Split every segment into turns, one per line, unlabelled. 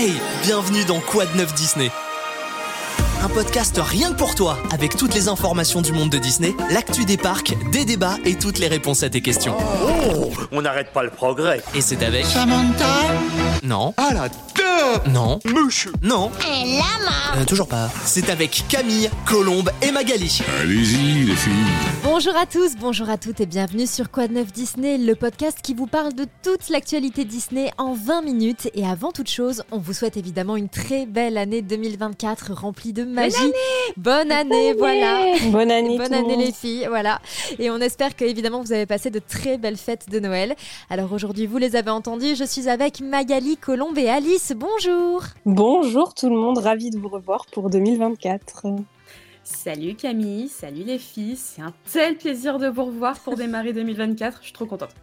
Hey, bienvenue dans Quad 9 Disney. Un podcast rien que pour toi, avec toutes les informations du monde de Disney, l'actu des parcs, des débats et toutes les réponses à tes questions.
Oh, on n'arrête pas le progrès.
Et c'est avec...
Samantha
Non.
Ah la
Non.
Mouche
Non.
Un lama
Euh, toujours pas. C'est avec Camille, Colombe et Magali.
Allez-y les filles
Bonjour à tous, bonjour à toutes et bienvenue sur Quad 9 Disney, le podcast qui vous parle de toute l'actualité Disney en 20 minutes. Et avant toute chose, on vous souhaite évidemment une très belle année 2024 remplie de magie. Bonne année, voilà.
Bonne année,
Bonne
tout le
année
monde.
les filles, voilà. Et on espère que évidemment vous avez passé de très belles fêtes de Noël. Alors aujourd'hui, vous les avez entendus, je suis avec Magali, Colombe et Alice. Bonjour.
Bonjour tout le monde, ravi de vous revoir pour 2024.
Salut Camille, salut les filles, c'est un tel plaisir de vous revoir pour démarrer 2024, je suis trop contente.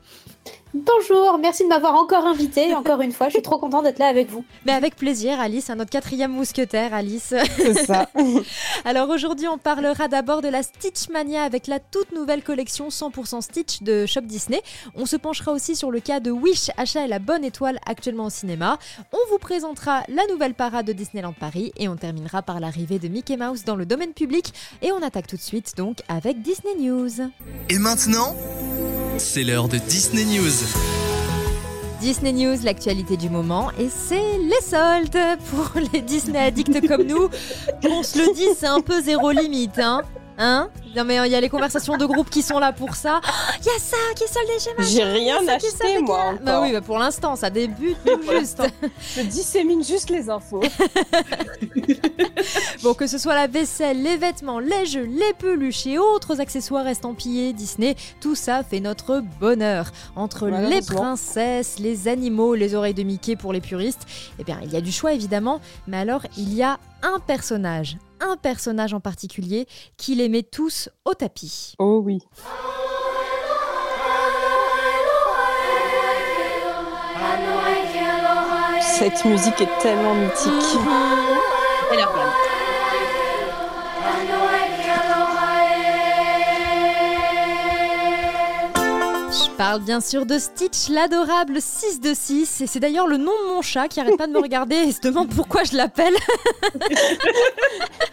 Bonjour, merci de m'avoir encore invité, encore une fois, je suis trop contente d'être là avec vous.
Mais avec plaisir, Alice, à notre quatrième mousquetaire, Alice.
C'est ça.
Alors aujourd'hui, on parlera d'abord de la Stitch Mania avec la toute nouvelle collection 100% Stitch de Shop Disney. On se penchera aussi sur le cas de Wish, Achat et la bonne étoile actuellement au cinéma. On vous présentera la nouvelle parade de Disneyland Paris et on terminera par l'arrivée de Mickey Mouse dans le domaine public. Et on attaque tout de suite donc avec Disney News.
Et maintenant, c'est l'heure de Disney News.
Disney News, l'actualité du moment, et c'est les soldes pour les Disney addicts comme nous. On se le dit, c'est un peu zéro limite, hein Hein Non mais il y a les conversations de groupe qui sont là pour ça. Il y a ça qui est soldé chez moi.
J'ai rien
ça
acheté moi encore.
Bah oui, bah pour l'instant, ça débute tout juste.
Je dissémine juste les infos.
Bon, que ce soit la vaisselle, les vêtements, les jeux, les peluches et autres accessoires estampillés Disney, tout ça fait notre bonheur. Entre les princesses, les animaux, les oreilles de Mickey pour les puristes, eh bien, il y a du choix évidemment, mais alors il y a un personnage, un personnage en particulier qui les met tous au tapis.
Oh oui. Cette musique est tellement mythique.
Elle est
parle bien sûr de Stitch, l'adorable 6 de 6, et c'est d'ailleurs le nom de mon chat qui arrête pas de me regarder et se demande pourquoi je l'appelle.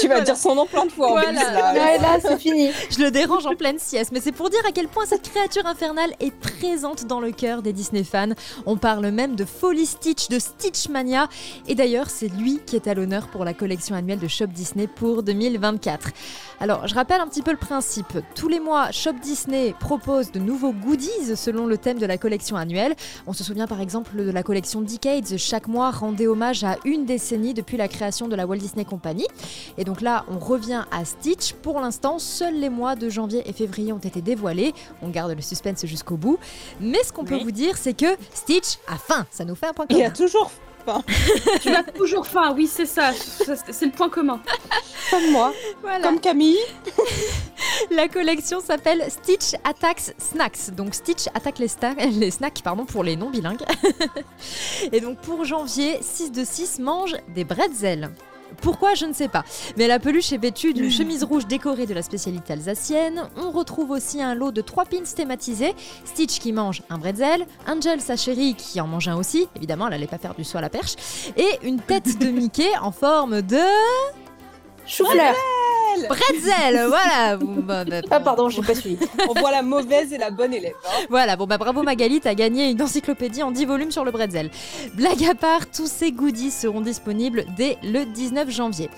Tu vas dire son nom plein de fois en
Voilà.
plus, là.
Ouais, là, c'est fini.
Je le dérange en pleine sieste, mais c'est pour dire à quel point cette créature infernale est présente dans le cœur des Disney fans. On parle même de Folly Stitch, de Stitch Mania, et d'ailleurs c'est lui qui est à l'honneur pour la collection annuelle de Shop Disney pour 2024. Alors je rappelle un petit peu le principe. Tous les mois, Shop Disney propose de nouveaux goodies selon le thème de la collection annuelle. On se souvient par exemple de la collection Decades. Chaque mois rendait hommage à une décennie depuis la création de la Walt Disney Company. Et donc là, on revient à Stitch. Pour l'instant, seuls les mois de janvier et février ont été dévoilés. On garde le suspense jusqu'au bout. Mais ce qu'on peut vous dire, c'est que Stitch a faim. Ça nous fait un point
Il y a
commun.
toujours
Tu as toujours faim, oui c'est ça, c'est le point commun.
comme moi,
Voilà.
comme Camille.
La collection s'appelle Stitch Attacks Snacks. Donc Stitch attaque les, les snacks pardon, pour les non bilingues. et donc pour janvier, 6 de 6 mange des bretzels. Pourquoi Je ne sais pas. Mais la peluche est vêtue d'une chemise rouge décorée de la spécialité alsacienne. On retrouve aussi un lot de trois pins thématisés. Stitch qui mange un bretzel, Angel sa chérie qui en mange un aussi. Évidemment, elle n'allait pas faire du saut à la perche. Et une tête de Mickey en forme de
Chou-fleur.
Bretzel. Voilà. Bon, bah, bah,
Ah, pardon, j'ai pas suivi.
On voit la mauvaise et la bonne élève. hein.
Voilà, bon bah bravo Magali, t'as gagné une encyclopédie en 10 volumes sur le bretzel. Blague à part, tous ces goodies seront disponibles dès le 19 janvier.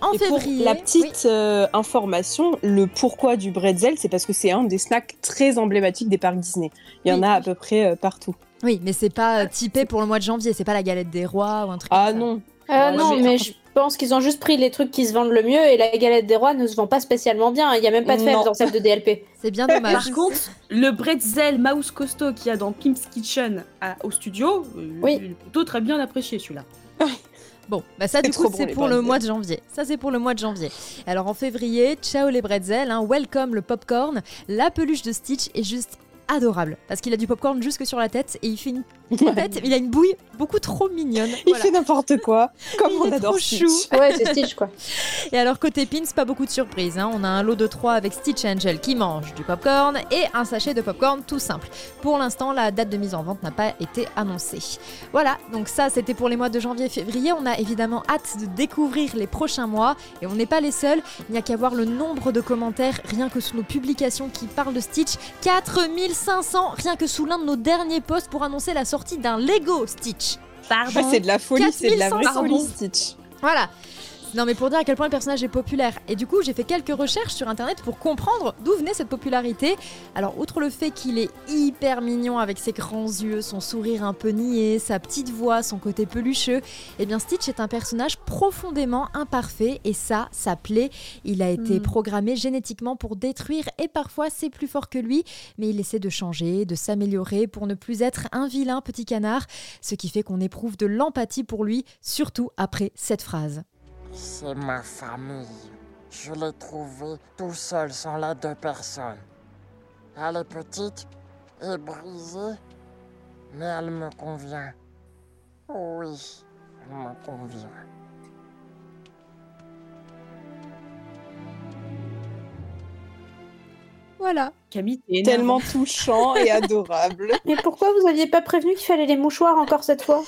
En
Et pour
février,
la
oui.
petite euh, information, le pourquoi du bretzel, c'est parce que c'est un des snacks très emblématiques des parcs Disney. Il y en
Oui.
a à peu près euh, partout.
Oui, mais c'est pas euh, typé pour le mois de janvier, c'est pas la galette des rois ou un truc
Ah
comme ça.
non,
Euh,
Ouais,
non,
mais
je pense qu'ils ont juste pris les trucs qui se vendent le mieux et la galette des rois ne se vend pas spécialement bien. Il y a même pas de fèves dans celle de DLP.
C'est bien dommage.
Par contre, le bretzel mouse costaud qu'il y a dans Pimp's Kitchen à- au studio, euh,
Oui.
il est plutôt très bien apprécié celui-là.
Bon, bah ça du coup
bon,
c'est pour le mois de janvier. Ça c'est pour le mois de janvier. Alors en février, ciao les bretzels, hein, welcome le popcorn. La peluche de Stitch est juste adorable parce qu'il a du popcorn jusque sur la tête et il fait une En fait, il a une bouille beaucoup trop mignonne.
Il
Voilà.
fait n'importe quoi. Comme
Il
on
est
adore
trop
Stitch.
chou.
Ouais, c'est Stitch quoi.
Et alors côté pins, pas beaucoup de surprises. hein. On a un lot de 3 avec Stitch et Angel qui mange du popcorn et un sachet de popcorn tout simple. Pour l'instant, la date de mise en vente n'a pas été annoncée. Voilà, donc ça c'était pour les mois de janvier et février. On a évidemment hâte de découvrir les prochains mois et on n'est pas les seuls. Il n'y a qu'à voir le nombre de commentaires rien que sous nos publications qui parlent de Stitch. 4500 rien que sous l'un de nos derniers posts pour annoncer la sortie d'un Lego Stitch.
Ah, c'est de la folie, c'est de la vraie
4500
folie Stitch.
Voilà. Non mais pour dire à quel point le personnage est populaire. Et du coup j'ai fait quelques recherches sur internet pour comprendre d'où venait cette popularité. Alors outre le fait qu'il est hyper mignon avec ses grands yeux, son sourire un peu niais, sa petite voix, son côté pelucheux, eh bien Stitch est un personnage profondément imparfait et ça, ça plaît. Il a été
Mm.
programmé génétiquement pour détruire et parfois c'est plus fort que lui, mais il essaie de changer, de s'améliorer pour ne plus être un vilain petit canard, ce qui fait qu'on éprouve de l'empathie pour lui, surtout après cette phrase.
C'est ma famille. Je l'ai trouvée tout seul sans l'aide de personne. Elle est petite et brisée, mais elle me convient. Oui, elle me convient.
Voilà.
Camille, t'es.
Tellement touchant et adorable.
Mais pourquoi vous aviez pas prévenu qu'il fallait les mouchoirs encore cette fois?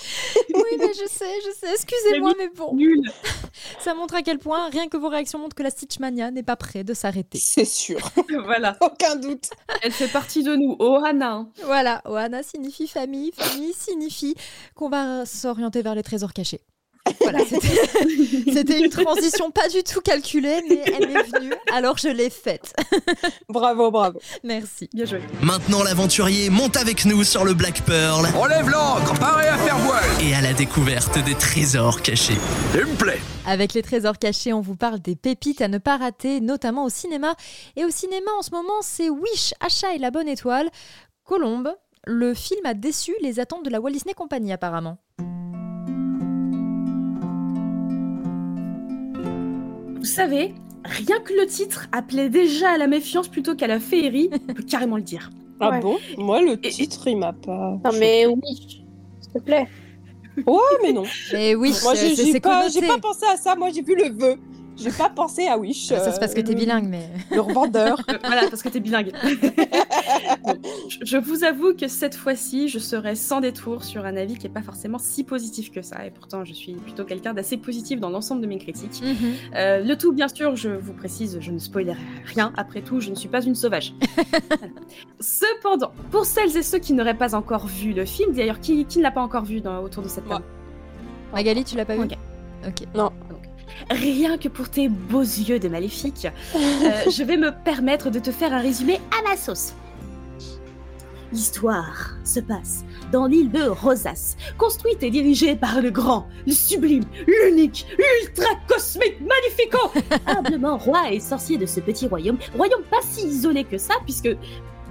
Oui, mais je sais, je sais. Excusez-moi, mais bon.
Nul.
Ça montre à quel point, rien que vos réactions montrent que la Stitchmania n'est pas près de s'arrêter.
C'est sûr.
voilà.
Aucun doute.
Elle fait partie de nous. Oh, Hannah.
Voilà, Oana signifie famille, famille signifie qu'on va s'orienter vers les trésors cachés. Voilà, c'était une transition pas du tout calculée, mais elle est venue, alors je l'ai faite.
Bravo, bravo.
Merci.
Bien joué.
Maintenant l'aventurier monte avec nous sur le Black Pearl
Enlève l'ancre, paré à faire voile
et à la découverte des trésors cachés.
Il me plaît
Avec les trésors cachés, on vous parle des pépites à ne pas rater, notamment au cinéma. Et au cinéma, en ce moment, c'est Wish, Achat et la Bonne Étoile. Colombe, le film a déçu les attentes de la Walt Disney Company, apparemment.
Vous savez, rien que le titre appelait déjà à la méfiance plutôt qu'à la féerie, on peut carrément le dire.
Ah
Ouais.
bon? Moi, le
Et-
titre, il m'a pas.
Non mais oui, s'il te plaît.
Ouais, mais non.
Mais oui,
Moi,
c'est
j'ai pas, pas pensé à ça. Moi, j'ai vu le vœu. J'ai pas pensé à Wish.
Ça, c'est parce que
euh,
t'es
le-
bilingue, mais...
Le revendeur.
Euh, voilà, parce que t'es bilingue. Je- vous avoue que cette fois-ci, je serai sans détour sur un avis qui n'est pas forcément si positif que ça. Et pourtant, je suis plutôt quelqu'un d'assez positif dans l'ensemble de mes critiques.
Mhm.
Euh, le tout, bien sûr, je vous précise, je ne spoilerai rien. Après tout, je ne suis pas une sauvage. Voilà. Cependant, pour celles et ceux qui n'auraient pas encore vu le film, d'ailleurs, qui, qui ne l'a pas encore vu dans- autour de cette table?
Magali, tu l'as pas vu?
Ok.
Ok.
Rien que pour tes beaux yeux de maléfique, euh, je vais me permettre de te faire un résumé à ma sauce. L'histoire se passe dans l'île de Rosas, construite et dirigée par le grand, le sublime, l'unique, l'ultra cosmique Magnifico, humblement roi et sorcier de ce petit royaume. Royaume pas si isolé que ça, puisque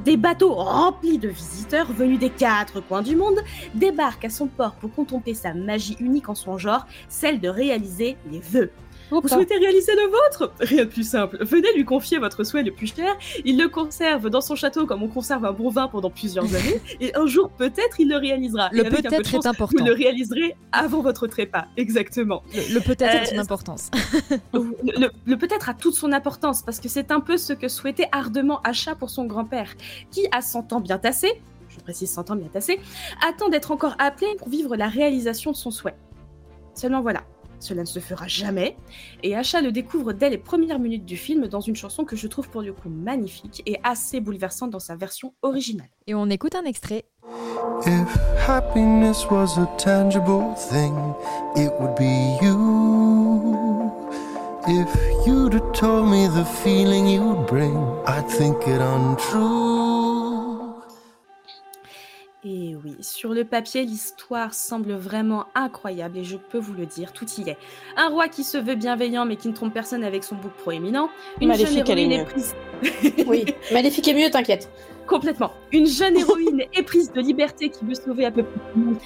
des bateaux remplis de visiteurs venus des quatre coins du monde débarquent à son port pour contempler sa magie unique en son genre, celle de réaliser les vœux. Vous souhaitez réaliser le vôtre Rien de plus simple. Venez lui confier votre souhait le plus cher. Il le conserve dans son château comme on conserve un bon vin pendant plusieurs années. Et un jour, peut-être, il le réalisera.
Le peut-être est important.
Vous le réaliserez avant votre trépas. Exactement.
Le, le peut-être
Euh,
une importance.
Le, le- le peut-être a toute son importance parce que c'est un peu ce que souhaitait ardemment Achat pour son grand-père, qui, à 100 ans bien tassé, je précise 100 ans bien tassé, attend d'être encore appelé pour vivre la réalisation de son souhait. Seulement voilà, cela ne se fera jamais, et Achat le découvre dès les premières minutes du film dans une chanson que je trouve pour du coup magnifique et assez bouleversante dans sa version originale.
Et on écoute un extrait.
If happiness was a tangible thing, it would be you. If you'd have told me the feeling you'd bring, I'd think it untrue.
Et oui, sur le papier, l'histoire semble vraiment incroyable et je peux vous le dire, tout y est. Un roi qui se veut bienveillant mais qui ne trompe personne avec son bouc proéminent. Une
Maléfique,
jeune héroïne éprise...
Oui, maléfique est mieux, t'inquiète.
Complètement. Une jeune héroïne éprise de liberté qui veut sauver à peu près tout le monde.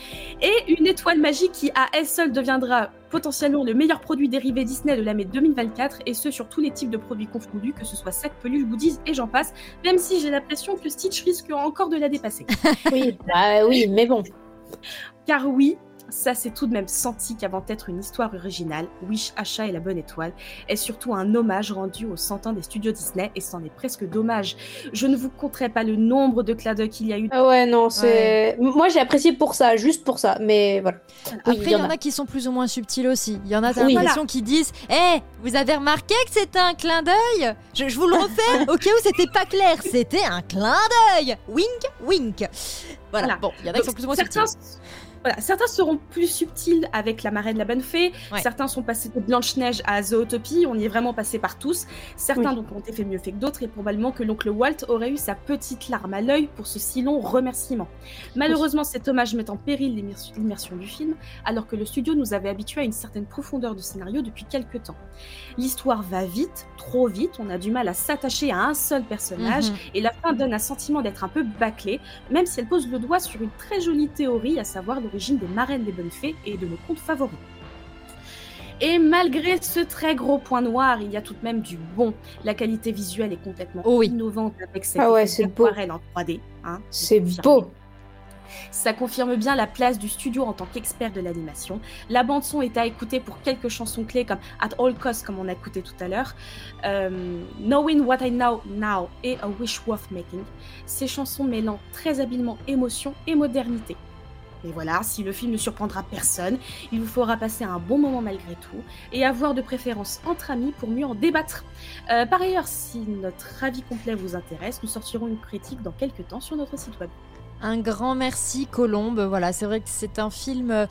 Et une étoile magique qui, à elle seule, deviendra potentiellement le meilleur produit dérivé Disney de l'année 2024, et ce sur tous les types de produits confondus, que ce soit sac, peluche, goodies et j'en passe, même si j'ai l'impression que Stitch risque encore de la dépasser.
Oui, bah oui, mais bon.
Car oui, ça s'est tout de même senti qu'avant d'être une histoire originale, Wish, Achat et la Bonne Étoile est surtout un hommage rendu aux 100 ans des studios Disney et c'en est presque dommage. Je ne vous compterai pas le nombre de clins d'œil qu'il y a eu.
Ah ouais, non, c'est. Moi, j'ai apprécié pour ça, juste pour ça, mais voilà. Oui,
Après, il y, en a. qui sont plus ou moins subtils aussi. Il y en a,
Oui.
l'impression qui disent Hé, vous avez remarqué que c'était un clin d'œil? Je, je vous le refais, au cas où c'était pas clair, c'était un clin d'œil Wink, wink Voilà,
Voilà.
bon, il y en a qui sont plus ou moins
certains,
subtils.
Voilà, certains seront plus subtils avec la marraine de la bonne fée.
Ouais.
Certains sont passés de Blanche-Neige à Zootopie. On y est vraiment passé par tous. Certains
Oui.
donc ont été fait mieux fait que d'autres et probablement que l'oncle Walt aurait eu sa petite larme à l'œil pour ce si long remerciement. Malheureusement, cet hommage met en péril l'immersion du film, alors que le studio nous avait habitués à une certaine profondeur de scénario depuis quelques temps. L'histoire va vite, trop vite. On a du mal à s'attacher à un seul personnage
Mhm.
et la fin donne un sentiment d'être un peu bâclé, même si elle pose le doigt sur une très jolie théorie, à savoir l'origine des marraines des bonnes fées et de nos contes favoris. Et malgré ce très gros point noir, il y a tout de même du bon. La qualité visuelle est complètement
Oh oui.
innovante avec cette
Ah ouais,
aquarelle en 3D. hein,
C'est beau.
Ça confirme bien la place du studio en tant qu'expert de l'animation. La bande son est à écouter pour quelques chansons clés comme At All Costs, comme on a écouté tout à l'heure, euh, Knowing What I Know Now et A Wish Worth Making. Ces chansons mêlant très habilement émotion et modernité. Mais voilà, si le film ne surprendra personne, il vous faudra passer un bon moment malgré tout et avoir de préférence entre amis pour mieux en débattre. Euh, par ailleurs, si notre avis complet vous intéresse, nous sortirons une critique dans quelques temps sur notre site web.
Un grand merci Colombe. Voilà, c'est vrai que c'est un film euh,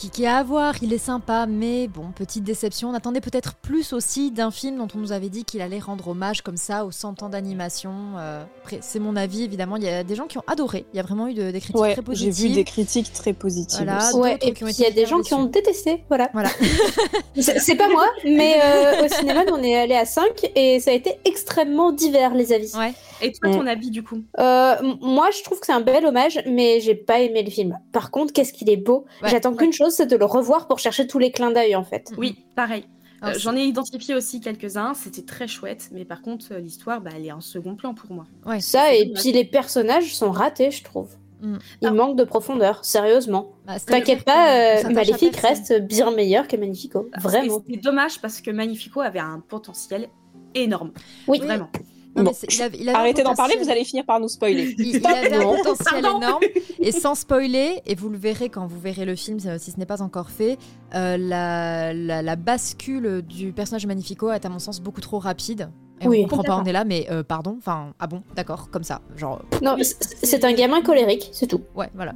qui, qui est à voir, il est sympa, mais bon, petite déception. On attendait peut-être plus aussi d'un film dont on nous avait dit qu'il allait rendre hommage comme ça aux 100 ans d'animation. Euh, après, c'est mon avis, évidemment. Il y a des gens qui ont adoré. Il y a vraiment eu de- des critiques
Ouais,
très
j'ai
positives.
vu des critiques très positives.
Voilà.
Ouais, et puis il y a des gens qui ont détesté, voilà.
Voilà.
C'est pas moi, mais euh, au cinéma, nous, on est allé à 5 et ça a été extrêmement divers, les avis.
Ouais.
Et toi, ton avis du coup?
Euh, moi, je trouve que c'est un bel hommage, mais j'ai pas aimé le film. Par contre, qu'est-ce qu'il est beau.
Ouais,
J'attends
ouais.
qu'une chose, c'est de le revoir pour chercher tous les clins d'œil, en fait.
Oui, pareil.
Alors,
Euh, J'en ai identifié aussi quelques-uns, c'était très chouette, mais par contre, euh, l'histoire, bah, elle est en second plan pour moi.
Ouais.
Ça, et puis les personnages sont ratés, je trouve.
Mm.
Il
Ah.
manque de profondeur, sérieusement.
Bah,
T'inquiète pas, euh, Maléfique reste bien meilleur que Magnifico. Vraiment.
Et C'est dommage parce que Magnifico avait un potentiel énorme.
Oui,
Vraiment.
Non, mais
Bon,
c'est- il avait- il avait un
Arrêtez d'en parler, vous allez finir par nous spoiler.
Il, il avait un potentiel énorme et sans spoiler, et vous le verrez quand vous verrez le film, euh, si ce n'est pas encore fait, euh, la, la- la bascule du personnage Magnifico est à mon sens beaucoup trop rapide. Et
Oui.
on comprend pas, on est là, mais euh, pardon, enfin, ah bon, d'accord, comme ça, genre,
Non,
c'est-
un gamin colérique, c'est tout.
ouais, voilà.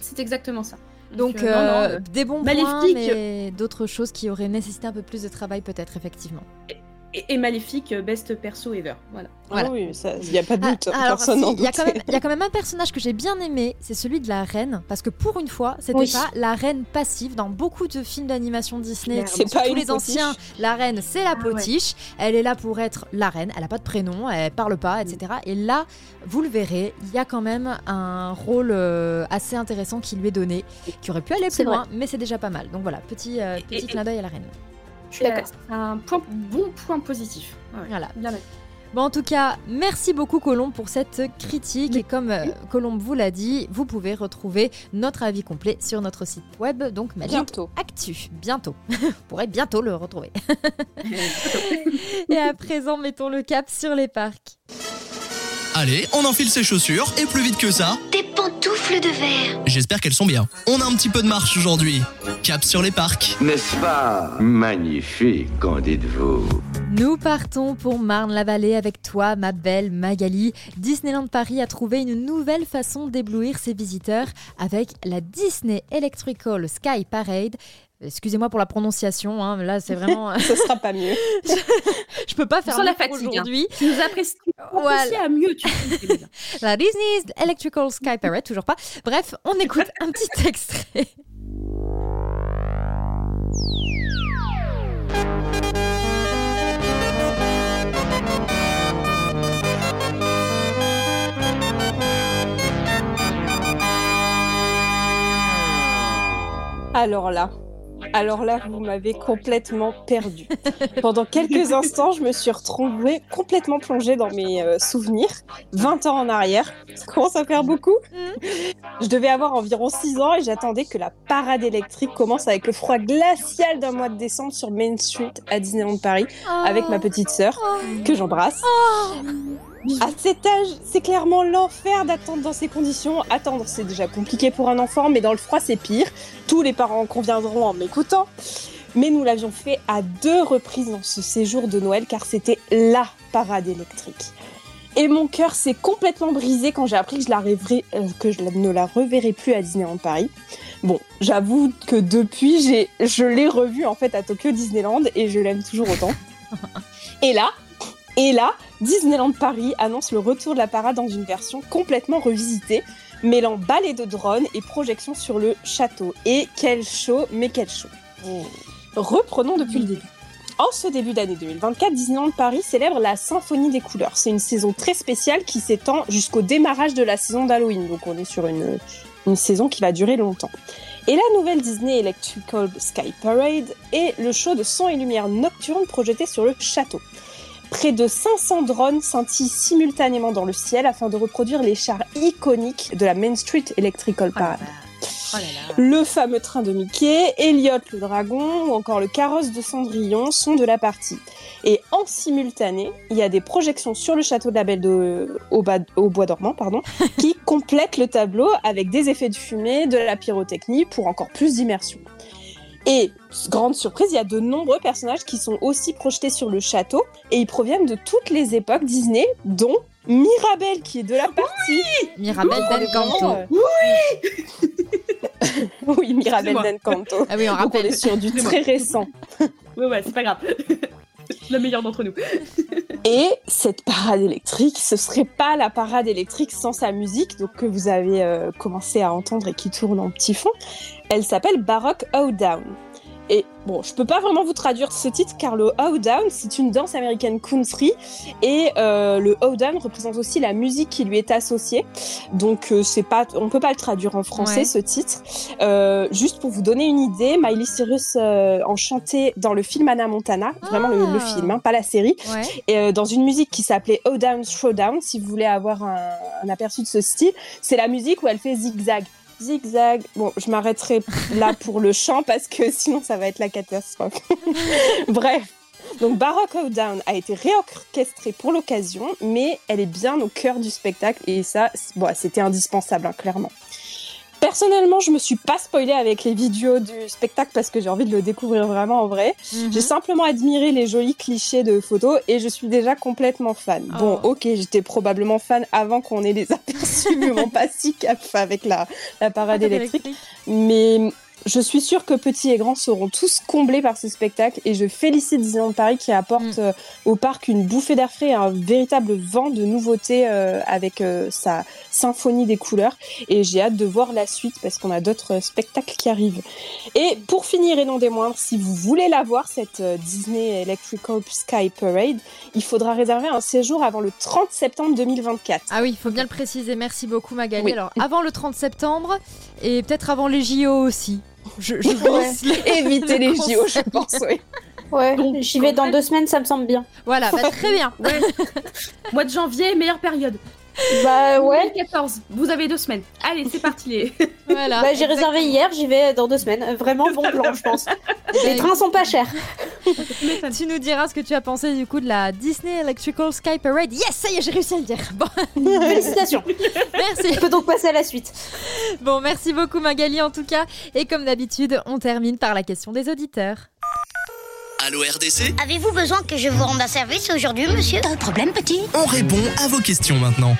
C'est exactement ça.
Donc,
euh, non, non,
des bons
Maléfique.
points, mais d'autres choses qui auraient nécessité un peu plus de travail, peut-être, effectivement.
Et, et Maléfique, euh, best perso ever. Voilà.
Voilà.
Ah oui, il n'y a pas de
Ah,
doute. Personne
si,
n'en
il y, a quand même-
doutait.
il y a quand même un personnage que j'ai bien aimé, c'est celui de la reine, parce que pour une fois, c'était
Oui.
pas la reine passive. Dans beaucoup de films d'animation Disney.
C'est pas une
les
potiche.
anciens, la reine c'est la
Ah ouais.
potiche, elle est là pour être la reine, elle a pas de prénom, elle parle pas, etc. Et là, vous le verrez, il y a quand même un rôle euh, assez intéressant qui lui est donné, qui aurait pu aller plus loin, mais c'est déjà pas mal. Donc voilà, petit, euh,
Et-
petit
et-
clin d'œil à la reine.
Je suis d'accord.
C'est un point, bon point positif. Ouais, ouais.
Voilà.
Bien.
Bon, en tout cas, merci beaucoup Colombe pour cette critique. Et comme euh, Colombe vous l'a dit, vous pouvez retrouver notre avis complet sur notre site web, donc Magic
Bientôt.
Actu. Bientôt. vous pourrez bientôt le retrouver. et à présent, mettons le cap sur les parcs.
Allez, on enfile ses chaussures et plus vite que ça,
Des pantoufles de verre.
j'espère qu'elles sont bien. On a un petit peu de marche aujourd'hui. Cap sur les parcs.
N'est-ce pas magnifique, qu'en dites-vous?
Nous partons pour Marne-la-Vallée avec toi, ma belle Magali. Disneyland Paris a trouvé une nouvelle façon d'éblouir ses visiteurs avec la Disney Electrical Sky Parade. Excusez-moi pour la prononciation, hein, mais là c'est vraiment.
Ce sera pas mieux.
Je peux pas faire
Sans la
mieux
fatigue, hein.
aujourd'hui.
Tu nous apprécies
Voilà.
apprécies à mieux, tu sais.
La Disney Electrical Sky Parade, toujours pas. Bref, on écoute un petit extrait.
Alors là, Alors là, vous m'avez complètement perdu. Pendant quelques instants, je me suis retrouvée complètement plongée dans mes euh, souvenirs, 20 ans en arrière. Ça commence à faire beaucoup? Je devais avoir environ 6 ans et j'attendais que la parade électrique commence avec le froid glacial d'un mois de décembre sur Main Street à Disneyland Paris avec ma petite sœur que j'embrasse. À cet âge, c'est clairement l'enfer d'attendre dans ces conditions. Attendre, c'est déjà compliqué pour un enfant, mais dans le froid, c'est pire. Tous les parents conviendront en m'écoutant. Mais nous l'avions fait à deux reprises dans ce séjour de Noël, car c'était LA parade électrique. Et mon cœur s'est complètement brisé quand j'ai appris que je, la rêverais- euh, que je ne la reverrai plus à Disneyland Paris. Bon, j'avoue que depuis, j'ai, je l'ai revue en fait à Tokyo Disneyland et je l'aime toujours autant. Et là, et là, Disneyland Paris annonce le retour de la parade dans une version complètement revisitée, mêlant ballet de drone et projection sur le château. Et quel show, mais quel show. Reprenons depuis le début. En ce début d'année 2024, Disneyland Paris célèbre la Symphonie des couleurs. C'est une saison très spéciale qui s'étend jusqu'au démarrage de la saison d'Halloween. Donc on est sur une, une saison qui va durer longtemps. Et la nouvelle Disney Electrical Sky Parade est le show de son et lumière nocturne projeté sur le château. Près de 500 drones scintillent simultanément dans le ciel afin de reproduire les chars iconiques de la Main Street Electrical Parade. Le fameux train de Mickey, Elliot le dragon ou encore le carrosse de Cendrillon sont de la partie. Et en simultané, il y a des projections sur le château de la Belle de... au, bas- au bois dormant pardon, qui complètent le tableau avec des effets de fumée, de la pyrotechnie pour encore plus d'immersion. Et grande surprise, il y a de nombreux personnages qui sont aussi projetés sur le château et ils proviennent de toutes les époques Disney, dont Mirabelle qui est de la partie.
Mirabelle
Donc, on est
d'Encanto.
vraiment, euh, oui, Mirabelle
Excusez-moi.
d'Encanto.
Ah oui, on
Donc on
rappelle.
est sur du très récent.
Ouais, ouais, c'est pas grave. Le meilleur d'entre nous.
Et cette parade électrique, ce serait pas la parade électrique sans sa musique, donc que vous avez euh, commencé à entendre et qui tourne en petit fond. Elle s'appelle Baroque Hoedown. Bon, je peux pas vraiment vous traduire ce titre car le Hoedown, c'est une danse américaine country et euh, le Hoedown représente aussi la musique qui lui est associée. Donc euh, c'est pas, on peut pas le traduire en français
Ouais.
ce titre. Euh, juste pour vous donner une idée, Miley Cyrus euh, en chantait dans le film Anna Montana, vraiment le, le
Ah.
film, hein, pas la série
Ouais.
et euh, dans une musique qui s'appelait Down Showdown, si vous voulez avoir un, un aperçu de ce style, c'est la musique où elle fait zigzag. Zigzag. Bon, je m'arrêterai là pour le chant parce que sinon ça va être la catastrophe. Bref. Donc Baroque Down a été réorchestrée pour l'occasion, mais elle est bien au cœur du spectacle et ça, bon, c'était indispensable, hein, clairement. Personnellement, je me suis pas spoilée avec les vidéos du spectacle parce que j'ai envie de le découvrir vraiment en vrai.
Mhm.
J'ai simplement admiré les jolis clichés de photos et je suis déjà complètement fan. Bon,
Oh.
ok, j'étais probablement fan avant qu'on ait les aperçus, mais bon, pas si cap avec la, la parade électrique. Mais je suis sûre que petits et grands seront tous comblés par ce spectacle et je félicite Disneyland Paris qui apporte
Mm.
euh, au parc une bouffée d'air frais et un véritable vent de nouveautés euh, avec euh, sa symphonie des couleurs et j'ai hâte de voir la suite parce qu'on a d'autres spectacles qui arrivent. Et pour finir et non des moindres, si vous voulez la voir, cette euh, Disney Electrical Sky Parade, il faudra réserver un séjour avant le 30 septembre 2024.
Ah oui, il faut bien le préciser. Merci beaucoup Magali.
Oui.
Alors, avant le 30 septembre et peut-être avant les JO aussi. Je, je vise les-.
JO, je pense, oui.
Ouais, j'y vais dans
fait-
deux semaines, ça me semble bien.
Voilà, bah, très bien.
Ouais. Mois de janvier, meilleure période.
Bah ouais.
2014, vous avez deux semaines. Allez, c'est parti les.
Voilà.
Bah, j'ai réservé hier, j'y vais dans deux semaines. Vraiment bon plan, je pense. Les trains sont pas chers.
Tu nous diras ce que tu as pensé du coup de la Disney Electrical Sky Parade. Yes, ça y est, j'ai réussi à le dire. Bon,
Félicitations.
merci.
On peut donc passer à la suite.
Bon, merci beaucoup Magali en tout cas. Et comme d'habitude, on termine par la question des auditeurs.
Allô RDC
Avez-vous besoin que je vous rende un service aujourd'hui, monsieur? Pas de problème, petit?
On répond à vos questions maintenant.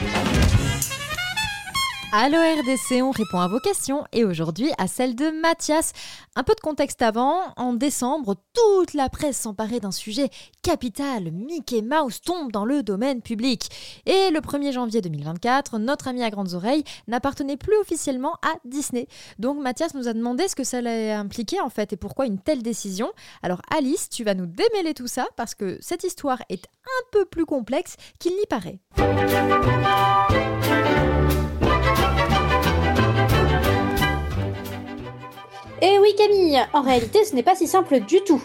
Allo RDC, on répond à vos questions et aujourd'hui à celle de Mathias. Un peu de contexte avant, en décembre, toute la presse s'emparait d'un sujet capital. Mickey Mouse tombe dans le domaine public. Et le 1er janvier 2024, notre ami à grandes oreilles n'appartenait plus officiellement à Disney. Donc Mathias nous a demandé ce que ça allait impliquer en fait et pourquoi une telle décision. Alors Alice, tu vas nous démêler tout ça parce que cette histoire est un peu plus complexe qu'il n'y paraît.
Et oui Camille, en réalité ce n'est pas si simple du tout.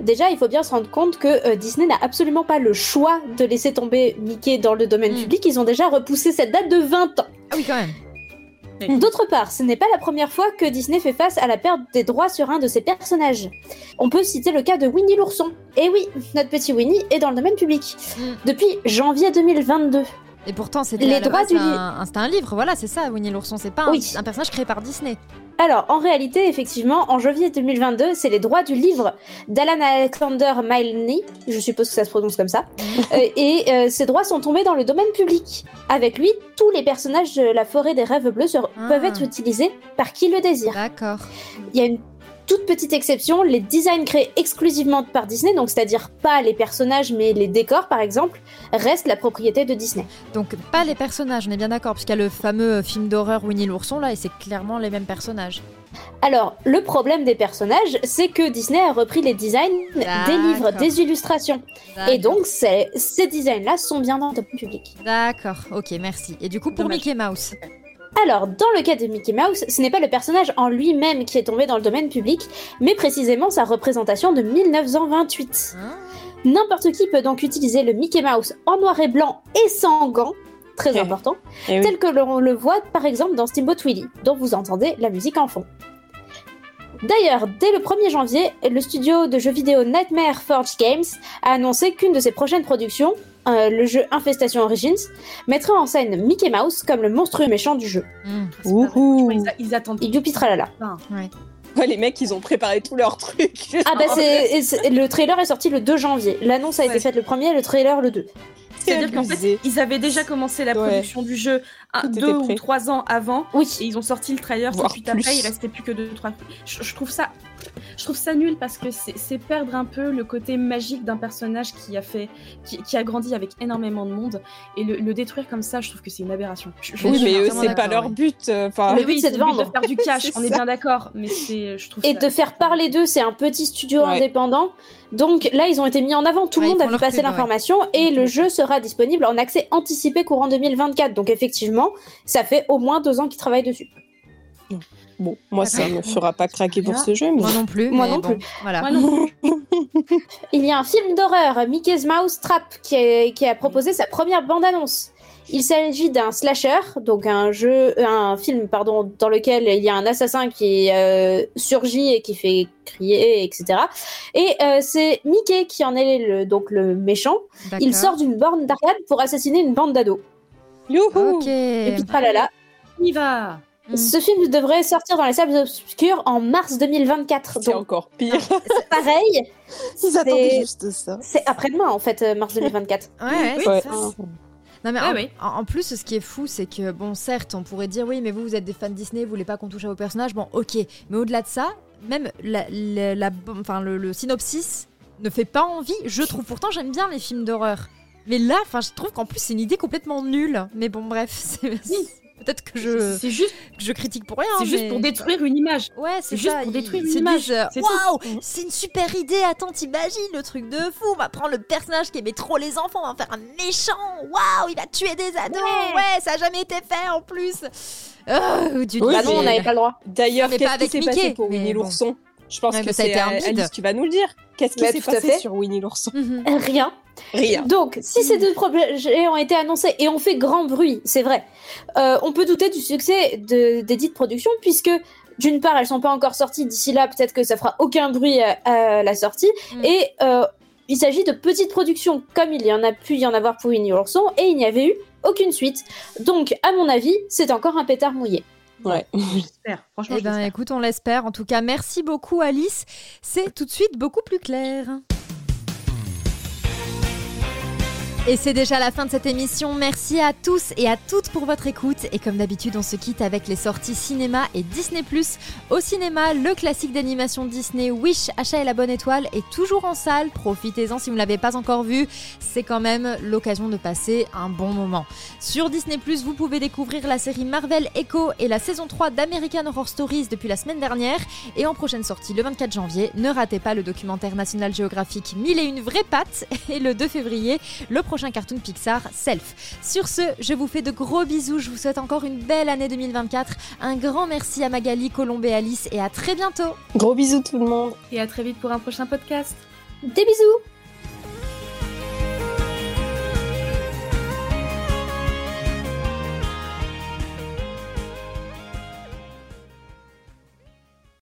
Déjà, il faut bien se rendre compte que euh, Disney n'a absolument pas le choix de laisser tomber Mickey dans le domaine
Mm.
public. Ils ont déjà repoussé cette date de 20 ans.
Ah oui, quand même.
D'autre part, ce n'est pas la première fois que Disney fait face à la perte des droits sur un de ses personnages. On peut citer le cas de Winnie l'ourson. Et oui, notre petit Winnie est dans le domaine public.
Mm.
Depuis janvier 2022.
Et pourtant, c'était
Les droits
base
du
un, un- c'était un livre, voilà, c'est ça, Winnie l'ourson. C'est pas un,
Oui.
un personnage créé par Disney.
Alors, en réalité, effectivement, en janvier 2022, c'est les droits du livre d'Alan Alexander Milne, je suppose que ça se prononce comme ça, Euh, et euh, ces droits sont tombés dans le domaine public. Avec lui, tous les personnages de la forêt des rêves bleus
Ah.
peuvent être utilisés par qui le désire.
D'accord.
Il y a une toute petite exception, les designs créés exclusivement par Disney, donc c'est-à-dire pas les personnages mais les décors par exemple, restent la propriété de Disney.
Donc, pas les personnages, on est bien d'accord, puisqu'il y a le fameux film d'horreur Winnie l'ourson, là, et c'est clairement les mêmes personnages.
Alors, le problème des personnages, c'est que Disney a repris les designs des livres, des illustrations. Et donc, ces designs-là sont bien dans le public.
D'accord, ok, merci. Et du coup, pour
Dommage.
Mickey Mouse
Alors, dans le cas de Mickey Mouse, ce n'est pas le personnage en lui-même qui est tombé dans le domaine public, mais précisément sa représentation de 1928.
Hein
N'importe qui peut donc utiliser le Mickey Mouse en noir et blanc et sans gants, très
Eh.
important,
Eh oui.
tel que l'on le voit par exemple dans Steamboat Willie, dont vous entendez la musique en fond. D'ailleurs, dès le 1er janvier, le studio de jeux vidéo Nightmare Forge Games a annoncé qu'une de ses prochaines productions, euh, le jeu Infestation Origins, mettrait en scène Mickey Mouse comme le monstrueux méchant du jeu.
Hmm.
Ils, a- ils attendent.
Et youpi tralala.
Ouais, les mecs, ils ont préparé tous leurs trucs.
Ah bah c'est, le trailer est sorti le 2 janvier. L'annonce a été faite le 1er, le trailer le 2.
C'est-à-dire qu'en fait, ils avaient déjà commencé la
Ouais.
production du jeu un, deux ou trois ans avant.
Oui.
Et ils ont sorti le trailer tout de suite après. Il restait plus que deux trois. Je, je trouve ça, je trouve ça nul parce que c'est perdre un peu le côté magique d'un personnage qui a fait, qui, qui a grandi avec énormément de monde et le, le détruire comme ça, je trouve que c'est une aberration. Je- je-
Oui, mais c'est pas leur but. euh, Enfin,
but,
oui,
c'est de vendre.
faire du cash. On est bien d'accord, mais c'est, je trouve
Et
ça-
de faire parler d'eux, c'est un petit studio
Ouais.
indépendant. Donc là, ils ont été mis en avant. Tout le
Ouais,
monde a vu passer l'information et le jeu sera disponible en accès anticipé courant 2024. Donc effectivement, ça fait au moins deux ans qu'ils travaillent dessus.
bon, moi, ça me fera pas craquer pour ce jeu, mais.
Moi non plus.
Moi non
bon,
plus.
Voilà.
Moi non plus.
Il y a un film d'horreur, Mickey's Mouse Trap, qui, est- qui a proposé sa première bande-annonce. Il s'agit d'un slasher, donc un jeu, un film pardon, dans lequel il y a un assassin qui euh, surgit et qui fait crier, etc. Et euh, c'est Mickey qui en est le, donc le méchant. Il sort d'une borne d'arcade pour assassiner une bande d'ados.
Youhou
Ok.
Et puis tralala.
On y va.
Ce film devrait sortir dans les salles obscures en mars 2024.
C'est
Donc
encore pire.
c'est pareil,
Ils attendaient
c'est-
juste ça.
c'est après-demain en fait, euh, mars 2024.
Ouais, ouais,
Oui,
c'est
Ouais.
Ça. Non mais
Ouais,
en, plus, ce qui est fou, c'est que bon, certes, on pourrait dire oui, mais vous, vous êtes des fans Disney, vous voulez pas qu'on touche à vos personnages. Bon, ok. Mais au-delà de ça, même la, la- la- enfin, le, le synopsis ne fait pas envie. Je trouve. Pourtant, j'aime bien les films d'horreur. Mais là, enfin, je trouve qu'en plus, c'est une idée complètement nulle. Mais bon, bref, c'est peut-être que je,
C'est juste,
que je critique pour rien.
c'est juste pour détruire une image.
Ouais, c'est
C'est juste
ça.
pour détruire une image,
disent, euh,
c'est.
Waouh, une super idée. Attends, t'imagines le truc de fou. On va prendre le personnage qui aimait trop les enfants, on va en faire un méchant. Waouh, il va tuer des ados. Ouais, ça a jamais été fait en plus. Euh, du
Oui,
bah non, on n'avait pas le droit.
D'ailleurs,
Mais pas
qu'est-ce qui
avec
s'est
Mickey,
passé pour
mais
Winnie
bon.
l'ourson? Je pense
Ouais,
que
mais ça a été un.
Alice, tu vas nous le dire. Qu'est-ce qui
Bah,
s'est passé
fait.
sur Winnie l'ourson?
Mhm.
Rien.
Rien.
Donc, si ces deux projets ont été annoncés et ont fait grand bruit, c'est vrai, euh, on peut douter du succès de, des dites productions puisque d'une part, elles sont pas encore sorties. D'ici là, peut-être que ça fera aucun bruit à, à la sortie.
Mm.
Et euh, il s'agit de petites productions, comme il y en a pu y en avoir pour Winnie l'ourson, et il n'y avait eu aucune suite. Donc, à mon avis, c'est encore un pétard mouillé.
Ouais.
J'espère. Franchement,
Eh ben, écoute, on l'espère. En tout cas, merci beaucoup, Alice. C'est tout de suite beaucoup plus clair. Et c'est déjà la fin de cette émission. Merci à tous et à toutes pour votre écoute. Et comme d'habitude, on se quitte avec les sorties cinéma et Disney+. Au cinéma, le classique d'animation Disney Wish, Achat et la bonne étoile est toujours en salle. Profitez-en si vous ne l'avez pas encore vu. C'est quand même l'occasion de passer un bon moment. Sur Disney+, vous pouvez découvrir la série Marvel Echo et la saison 3 d'American Horror Stories depuis la semaine dernière. Et en prochaine sortie, le 24 janvier, ne ratez pas le documentaire National Geographic 1000 et une vraie patte. Et le 2 février, le prochain cartoon Pixar, Self. Sur ce, je vous fais de gros bisous, je vous souhaite encore une belle année 2024. Un grand merci à Magali, Colombe et Alice et à très bientôt.
Gros bisous tout le monde.
Et à très vite pour un prochain podcast.
Des bisous